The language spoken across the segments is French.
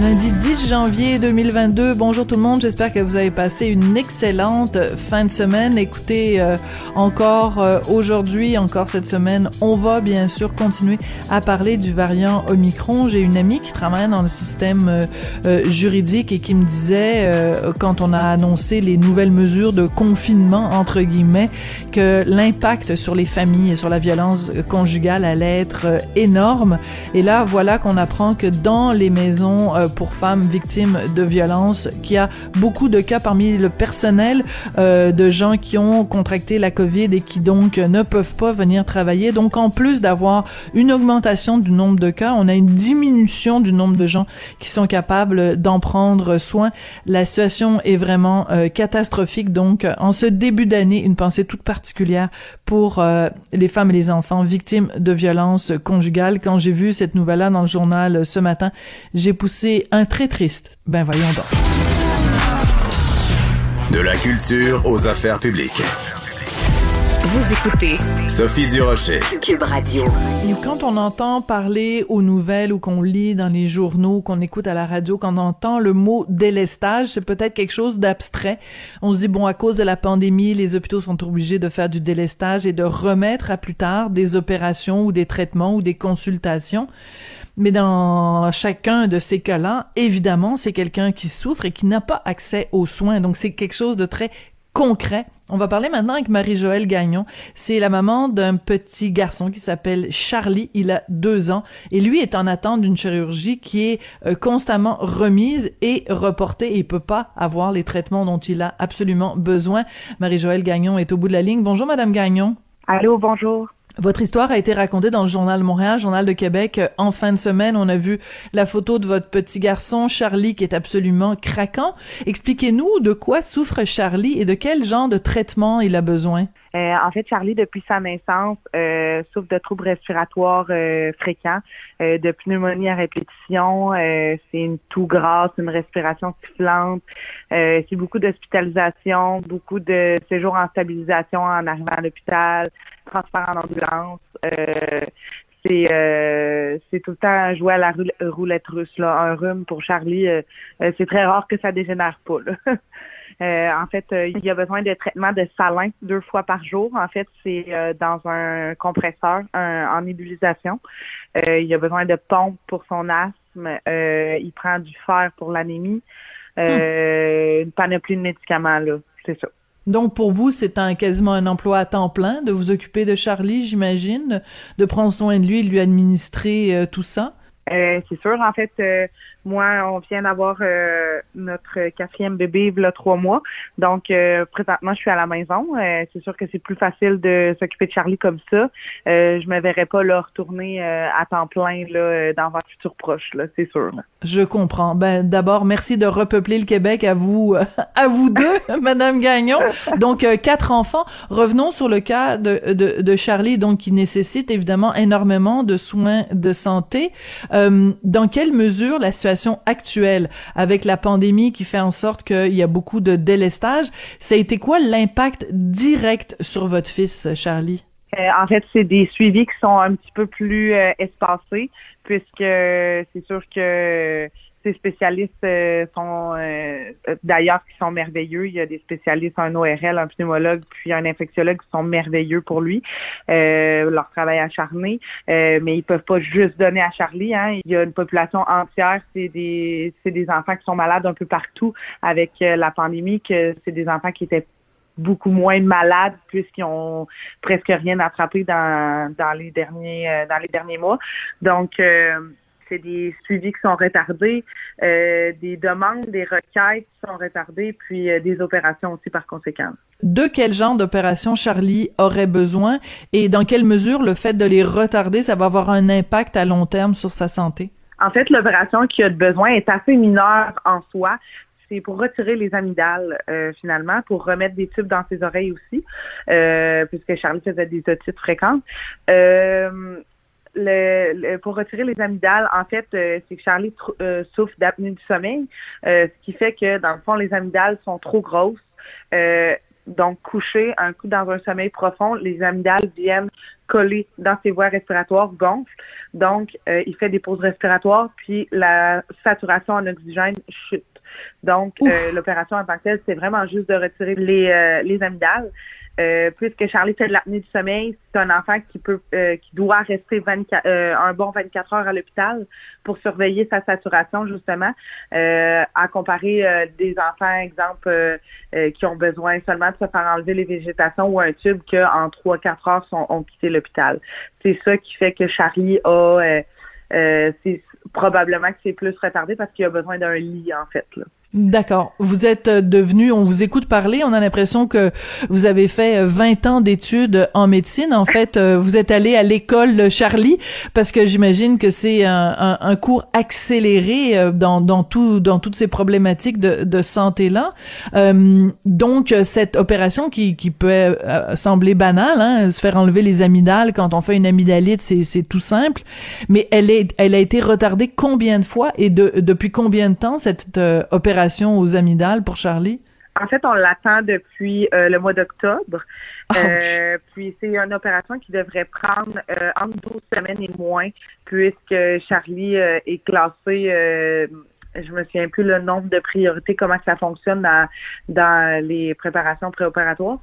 Lundi 10 janvier 2022. Bonjour tout le monde. J'espère que vous avez passé une excellente fin de semaine. Écoutez, euh, encore euh, aujourd'hui, encore cette semaine, on va bien sûr continuer à parler du variant Omicron. J'ai une amie qui travaille dans le système euh, juridique et qui me disait, quand on a annoncé les nouvelles mesures de confinement, entre guillemets, que l'impact sur les familles et sur la violence conjugale allait être énorme. Et là, voilà qu'on apprend que dans les maisons pour femmes victimes de violences, qu'il y a beaucoup de cas parmi le personnel euh, de gens qui ont contracté la COVID et qui donc ne peuvent pas venir travailler. Donc en plus d'avoir une augmentation du nombre de cas, on a une diminution du nombre de gens qui sont capables d'en prendre soin. La situation est vraiment euh, catastrophique. Donc en ce début d'année, une pensée toute particulière pour euh, les femmes et les enfants victimes de violences conjugales. Quand j'ai vu cette nouvelle-là dans le journal ce matin, j'ai poussé un très triste. Ben voyons donc. De la culture aux affaires publiques. Vous écoutez Sophie Durocher. Cube Radio. Et quand on entend parler aux nouvelles ou qu'on lit dans les journaux, qu'on écoute à la radio, qu'on entend le mot délestage, c'est peut-être quelque chose d'abstrait. On se dit, bon, à cause de la pandémie, les hôpitaux sont obligés de faire du délestage et de remettre à plus tard des opérations ou des traitements ou des consultations. Mais dans chacun de ces cas-là, évidemment, c'est quelqu'un qui souffre et qui n'a pas accès aux soins. Donc, c'est quelque chose de très concret. On va parler maintenant avec Marie-Joëlle Gagnon. C'est la maman d'un petit garçon qui s'appelle Charlie. Il a deux ans et lui est en attente d'une chirurgie qui est euh, constamment remise et reportée et il peut pas avoir les traitements dont il a absolument besoin. Marie-Joëlle Gagnon est au bout de la ligne. Bonjour, Madame Gagnon. Allô, bonjour. Votre histoire a été racontée dans le Journal Montréal, Journal de Québec. Euh, en fin de semaine, on a vu la photo de votre petit garçon, Charlie, qui est absolument craquant. Expliquez-nous de quoi souffre Charlie et de quel genre de traitement il a besoin. Euh, en fait, Charlie, depuis sa naissance, euh, souffre de troubles respiratoires euh, fréquents, euh, de pneumonie à répétition. c'est une toux grasse, une respiration sifflante. c'est beaucoup d'hospitalisation, beaucoup de séjours en stabilisation en arrivant à l'hôpital, transport en ambulance. c'est c'est tout le temps jouer à la roulette russe là un rhume pour Charlie c'est très rare que ça dégénère pas là. Euh, en fait, euh, il y a besoin de traitement de salin deux fois par jour. En fait, c'est euh, dans un compresseur, en nébulisation. il y a besoin de pompe pour son asthme. il prend du fer pour l'anémie. Hmm. Une panoplie de médicaments, là. C'est ça. Donc pour vous, c'est un quasiment un emploi à temps plein de vous occuper de Charlie, j'imagine, de prendre soin de lui de lui administrer tout ça? c'est sûr, en fait, moi, on vient d'avoir euh, notre quatrième bébé il y a trois mois. Donc, euh, présentement, je suis à la maison. Euh, c'est sûr que c'est plus facile de s'occuper de Charlie comme ça. je me verrais pas là retourner à temps plein là, dans votre futur proche, là, c'est sûr. Je comprends. Ben d'abord, merci de repeupler le Québec à vous, à vous deux, Madame Gagnon. Donc, quatre enfants. Revenons sur le cas de, de, de, Charlie, donc qui nécessite évidemment énormément de soins de santé. dans quelle mesure la situation actuelle avec la pandémie qui fait en sorte qu'il y a beaucoup de délestage. Ça a été quoi l'impact direct sur votre fils, Charlie? en fait, c'est des suivis qui sont un petit peu plus espacés, puisque c'est sûr que ces spécialistes euh, sont euh, d'ailleurs qui sont merveilleux. Il y a des spécialistes, un ORL, un pneumologue, puis un infectiologue qui sont merveilleux pour lui. Euh, leur travail acharné, mais ils peuvent pas juste donner à Charlie. Hein. Il y a une population entière. C'est des c'est des enfants qui sont malades un peu partout avec la pandémie. Que c'est des enfants qui étaient beaucoup moins malades puisqu'ils ont presque rien attrapé dans, dans les derniers dans les derniers mois. Donc c'est des suivis qui sont retardés, euh, des demandes, des requêtes qui sont retardées, puis euh, des opérations aussi par conséquent. De quel genre d'opération Charlie aurait besoin et dans quelle mesure le fait de les retarder, ça va avoir un impact à long terme sur sa santé? En fait, l'opération qu'il a besoin est assez mineure en soi c'est pour retirer les amygdales euh, finalement, pour remettre des tubes dans ses oreilles aussi, puisque Charlie faisait des otites fréquentes le, pour retirer les amygdales, en fait, euh, c'est que Charlie euh, souffre d'apnée du sommeil, euh, ce qui fait que, dans le fond, les amygdales sont trop grosses. donc, couché, un coup dans un sommeil profond, les amygdales viennent coller dans ses voies respiratoires, gonflent. Donc, il fait des pauses respiratoires, puis la saturation en oxygène chute. Donc, l'opération en tant que telle, c'est vraiment juste de retirer les, les amygdales. Euh, puisque Charlie fait de l'apnée du sommeil, c'est un enfant qui peut, euh, qui doit rester 24, euh, un bon 24 heures à l'hôpital pour surveiller sa saturation justement, à comparer des enfants, exemple, qui ont besoin seulement de se faire enlever les végétations ou un tube qu'en 3-4 heures sont, ont quitté l'hôpital. C'est ça qui fait que Charlie a, c'est probablement que c'est plus retardé parce qu'il a besoin d'un lit en fait. Là. D'accord. Vous êtes euh, devenu, on vous écoute parler, on a l'impression que vous avez fait 20 euh, ans d'études en médecine. En fait, euh, vous êtes allé à l'école Charlie parce que j'imagine que c'est un, un, cours accéléré dans, dans, tout, dans toutes ces problématiques de, de santé-là. donc, cette opération qui, qui peut sembler banale, hein, se faire enlever les amygdales quand on fait une amygdalite, c'est tout simple, mais elle, est, elle a été retardée combien de fois et de, depuis combien de temps cette opération aux amygdales pour Charlie? En fait, on l'attend depuis euh, le mois d'octobre. Euh, puis c'est une opération qui devrait prendre euh, entre 12 semaines et moins, puisque Charlie est classé je me souviens plus le nombre de priorités, comment ça fonctionne dans, dans les préparations préopératoires,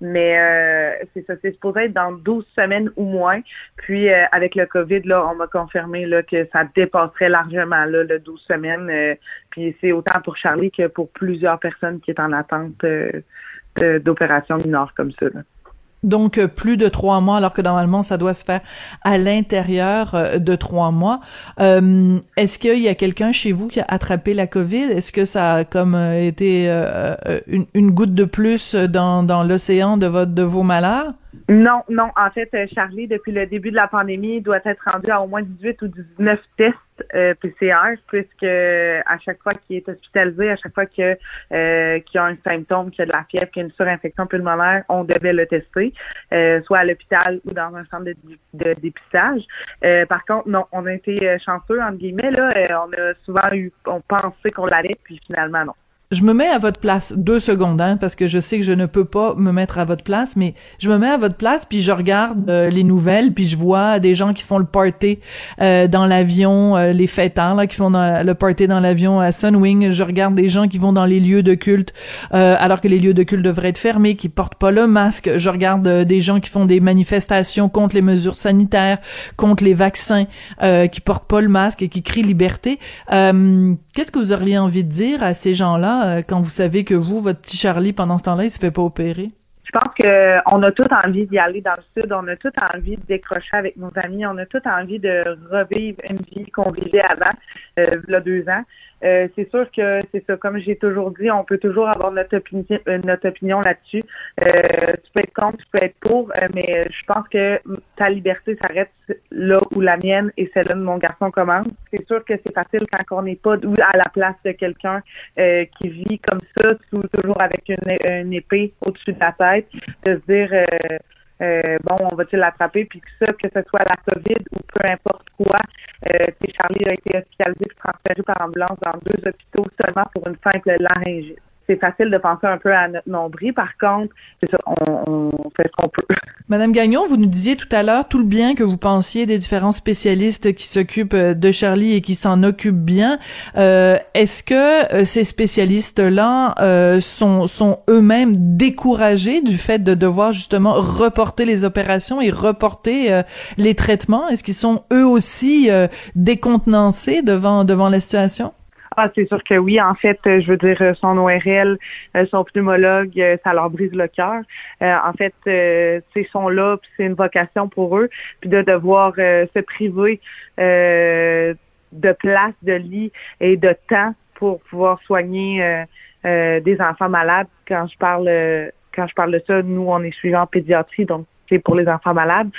mais euh, c'est ça, c'est supposé être dans 12 semaines ou moins. Puis euh, avec le COVID, là, on m'a confirmé là, que ça dépasserait largement là, le 12 semaines. Euh, puis c'est autant pour Charlie que pour plusieurs personnes qui est en attente d'opérations mineures comme ça. Donc, euh, plus de trois mois, alors que normalement, ça doit se faire à l'intérieur euh, de trois mois. Euh, est-ce qu'il y a quelqu'un chez vous qui a attrapé la COVID? Est-ce que ça a comme été une, goutte de plus dans, dans l'océan de, votre, de vos malheurs? Non, non. En fait, Charlie, depuis le début de la pandémie, doit être rendu à au moins 18 ou 19 tests euh, PCR, puisque à chaque fois qu'il est hospitalisé, à chaque fois euh, qu'il a un symptôme, qu'il a de la fièvre, qu'il a une surinfection pulmonaire, on devait le tester, euh, soit à l'hôpital ou dans un centre de, de dépistage. Euh, par contre, non, on a été chanceux entre guillemets là. on a souvent eu, on pensait qu'on l'allait, puis finalement non je me mets à votre place deux secondes, hein, parce que je sais que je ne peux pas me mettre à votre place, mais je me mets à votre place, puis je regarde euh, les nouvelles, puis je vois des gens qui font le party euh, dans l'avion, euh, les fêtards là, qui font le party dans l'avion à Sunwing. Je regarde des gens qui vont dans les lieux de culte, alors que les lieux de culte devraient être fermés, qui portent pas le masque. Je regarde des gens qui font des manifestations contre les mesures sanitaires, contre les vaccins, qui portent pas le masque et qui crient liberté. Qu'est-ce que vous auriez envie de dire à ces gens-là? Euh, quand vous savez que vous, votre petit Charlie, pendant ce temps-là, il se fait pas opérer? Je pense qu'on a tout envie d'y aller dans le sud, on a tout envie de décrocher avec nos amis, on a tout envie de revivre une vie qu'on vivait avant, il y a deux ans. Euh, c'est sûr que c'est ça, comme j'ai toujours dit, on peut toujours avoir notre opinion, euh, notre opinion là-dessus. Euh, tu peux être contre, tu peux être pour, mais je pense que ta liberté s'arrête là où la mienne et celle-là de mon garçon commence. C'est sûr que c'est facile quand on n'est pas à la place de quelqu'un qui vit comme ça, toujours avec une épée au-dessus de la tête, de se dire euh, bon, on va-t-il l'attraper, puis que ça, que ce soit la COVID ou peu importe quoi, euh, Charlie a été hospitalisé et transféré par ambulance dans deux hôpitaux seulement pour une simple laryngite. C'est facile de penser un peu à notre nombril. Par contre, c'est ça, on, fait ce qu'on peut. Madame Gagnon, vous nous disiez tout à l'heure tout le bien que vous pensiez des différents spécialistes qui s'occupent euh, de Charlie et qui s'en occupent bien. Euh, Est-ce que euh, ces spécialistes-là euh, sont, sont eux-mêmes découragés du fait de devoir justement reporter les opérations et reporter euh, les traitements? Est-ce qu'ils sont eux aussi décontenancés devant, devant la situation? Ah, c'est sûr que oui. En fait, euh, je veux dire, euh, son ORL, euh, son pneumologue, ça leur brise le cœur. en fait, ces sont là, c'est une vocation pour eux, puis de devoir se priver de place, de lit et de temps pour pouvoir soigner des enfants malades. Quand je parle, quand je parle de ça, nous, on est suivant en pédiatrie, donc c'est pour les enfants malades.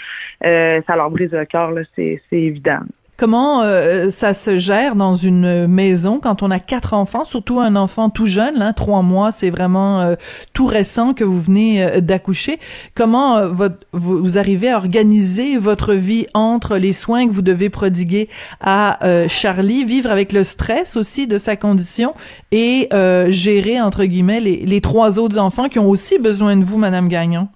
ça leur brise le cœur, c'est évident. Comment euh, ça se gère dans une maison quand on a quatre enfants, surtout un enfant tout jeune, là, trois mois, c'est vraiment euh, tout récent que vous venez euh, d'accoucher. Comment votre, vous, arrivez à organiser votre vie entre les soins que vous devez prodiguer à Charlie, vivre avec le stress aussi de sa condition et gérer entre guillemets les, les trois autres enfants qui ont aussi besoin de vous, Madame Gagnon?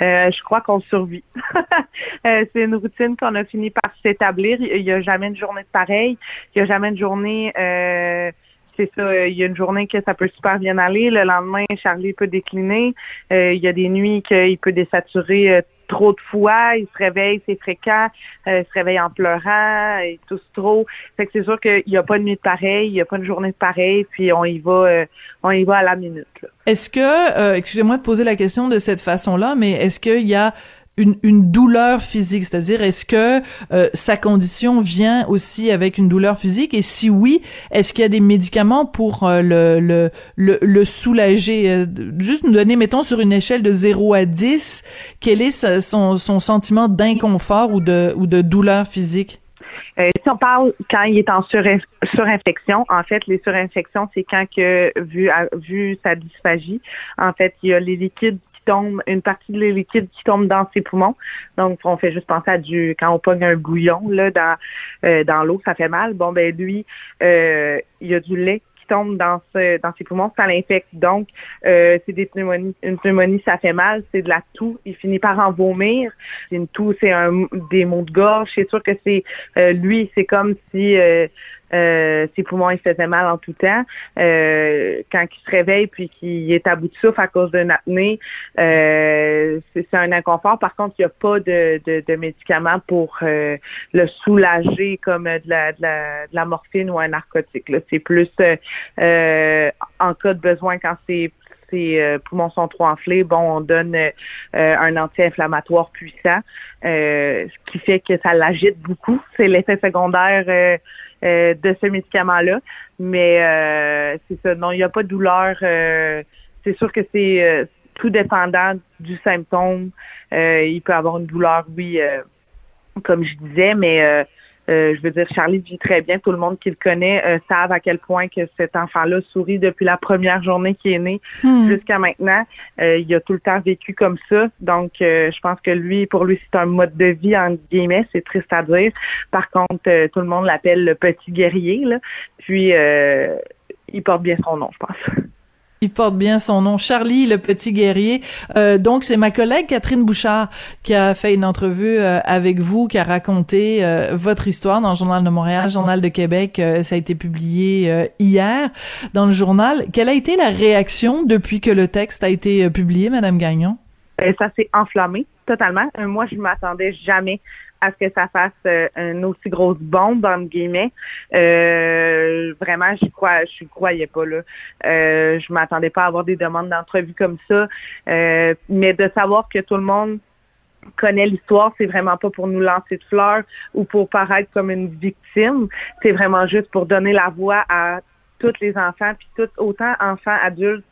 Euh, je crois qu'on survit. euh, c'est une routine qu'on a fini par s'établir. Il n'y a jamais une journée de pareil. Il n'y a jamais une journée. Euh, c'est ça, il y a une journée que ça peut super bien aller. Le lendemain, Charlie peut décliner. Euh, il y a des nuits qu'il peut désaturer trop de fois, il se réveille, c'est fréquent, euh, il se réveille en pleurant, il tousse trop. Fait que c'est sûr qu'il n'y a pas de nuit de pareil, il n'y a pas de journée de pareil, puis on y va, euh, on y va à la minute. Est-ce que, euh, excusez-moi de poser la question de cette façon-là, mais est-ce qu'il y a une, douleur physique, c'est-à-dire est-ce que euh, sa condition vient aussi avec une douleur physique? Et si oui, est-ce qu'il y a des médicaments pour euh, le, le, le, soulager? Euh, Juste nous donner, mettons, sur une échelle de 0 à 10, quel est son, son sentiment d'inconfort ou de, ou de douleur physique? Si on parle quand il est en surinfection, en fait, les surinfections, c'est quand que vu vu sa dysphagie, en fait, il y a les liquides tombe, une partie de liquide qui tombe dans ses poumons. Donc, on fait juste penser à du, quand on pogne un bouillon, là, dans, euh, dans l'eau, ça fait mal. Bon, ben, lui, euh, il y a du lait qui tombe dans ce, dans ses poumons, ça l'infecte. Donc, euh, c'est des pneumonies. Une pneumonie, ça fait mal, c'est de la toux. Il finit par en vomir. Une toux, c'est un, des maux de gorge. C'est sûr que c'est, lui, c'est comme si, euh, ses poumons il faisaient mal en tout temps. Euh, quand il se réveille puis qu'il est à bout de souffle à cause d'une apnée, euh, c'est un inconfort. Par contre, il n'y a pas de, de, de médicaments pour euh, le soulager comme de la, de la, de la morphine ou un narcotique. C'est plus en cas de besoin quand c'est ses poumons sont trop enflés, bon, on donne un anti-inflammatoire puissant, ce qui fait que ça l'agite beaucoup. C'est l'effet secondaire euh, de ce médicament-là. Mais euh, c'est ça, non, il n'y a pas de douleur. Euh, c'est sûr que c'est tout dépendant du symptôme. il peut avoir une douleur, oui, comme je disais, mais euh, je veux dire, Charlie vit très bien. Tout le monde qui le connaît euh, savent à quel point que cet enfant-là sourit depuis la première journée qu'il est né hmm. jusqu'à maintenant. Euh, il a tout le temps vécu comme ça. Donc, je pense que lui, pour lui, c'est un mode de vie, en guillemets. C'est triste à dire. Par contre, tout le monde l'appelle le petit guerrier. Là. Puis, il porte bien son nom, je pense. Il porte bien son nom, Charlie, le petit guerrier. Euh, donc, c'est ma collègue Catherine Bouchard qui a fait une entrevue euh, avec vous, qui a raconté euh, votre histoire dans le Journal de Montréal, Journal de Québec. ça a été publié hier dans le journal. Quelle a été la réaction depuis que le texte a été publié, Madame Gagnon? ça s'est enflammé totalement. moi, je m'attendais jamais à ce que ça fasse euh, une aussi grosse bombe, entre guillemets. Euh, vraiment, je crois, je croyais pas là. Euh, je m'attendais pas à avoir des demandes d'entrevue comme ça. Euh, mais de savoir que tout le monde connaît l'histoire, c'est vraiment pas pour nous lancer de fleurs ou pour paraître comme une victime. C'est vraiment juste pour donner la voix à tous les enfants, puis tout, autant enfants, adultes,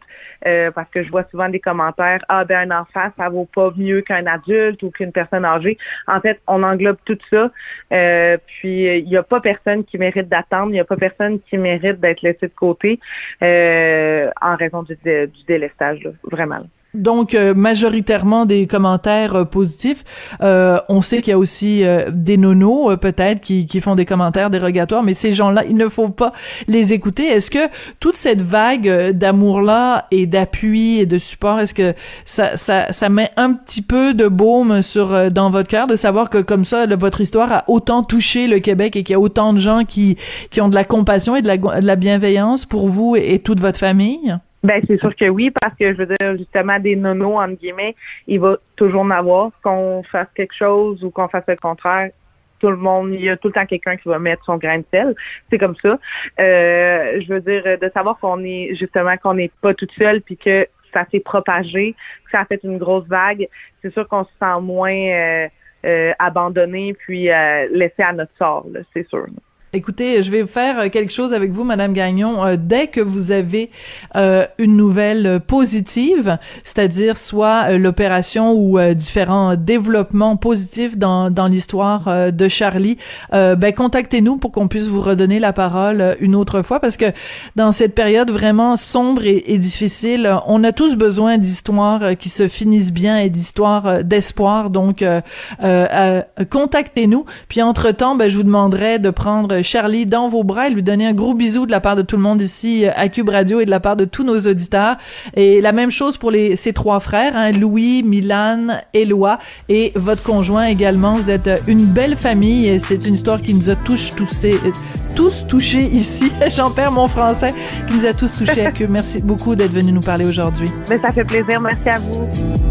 euh, parce que je vois souvent des commentaires ah ben un enfant ça vaut pas mieux qu'un adulte ou qu'une personne âgée. En fait, on englobe tout ça. Euh, puis il n'y a pas personne qui mérite d'attendre, il n'y a pas personne qui mérite d'être laissé de côté euh, en raison du, du délestage, vraiment. Donc euh, majoritairement des commentaires euh, positifs. Euh, on sait qu'il y a aussi des nonos peut-être qui, qui font des commentaires dérogatoires, mais ces gens-là, il ne faut pas les écouter. Est-ce que toute cette vague d'amour-là et d'appui et de support, est-ce que ça, ça, ça met un petit peu de baume sur dans votre cœur de savoir que comme ça, votre histoire a autant touché le Québec et qu'il y a autant de gens qui, qui ont de la compassion et de la, de la bienveillance pour vous et toute votre famille? Ben c'est sûr que oui, parce que je veux dire justement des nonos entre guillemets, il va toujours en avoir qu'on fasse quelque chose ou qu'on fasse le contraire. Tout le monde, il y a tout le temps quelqu'un qui va mettre son grain de sel. C'est comme ça. Euh, je veux dire de savoir qu'on est justement qu'on n'est pas toute seule puis que ça s'est propagé, que ça a fait une grosse vague. C'est sûr qu'on se sent moins euh, euh abandonné puis euh, laissé à notre sort. C'est sûr. Écoutez, je vais faire euh, quelque chose avec vous, Madame Gagnon. Euh, dès que vous avez euh, une nouvelle positive, c'est-à-dire soit l'opération ou différents développements positifs dans, dans l'histoire de Charlie, ben contactez-nous pour qu'on puisse vous redonner la parole une autre fois, parce que dans cette période vraiment sombre et, difficile, on a tous besoin d'histoires qui se finissent bien et d'histoires d'espoir. Donc, contactez-nous. Puis entre-temps, ben, je vous demanderai de prendre Charlie dans vos bras et lui donner un gros bisou de la part de tout le monde ici euh, à Cube Radio et de la part de tous nos auditeurs. Et la même chose pour les, trois frères, hein, Louis, Milan, Éloi et votre conjoint également. Vous êtes euh, une belle famille et c'est une histoire qui nous a tous, euh, tous touchés ici. J'en perds mon français, qui nous a tous touchés à Cube. Merci beaucoup d'être venu nous parler aujourd'hui. Mais ça fait plaisir. Merci à vous.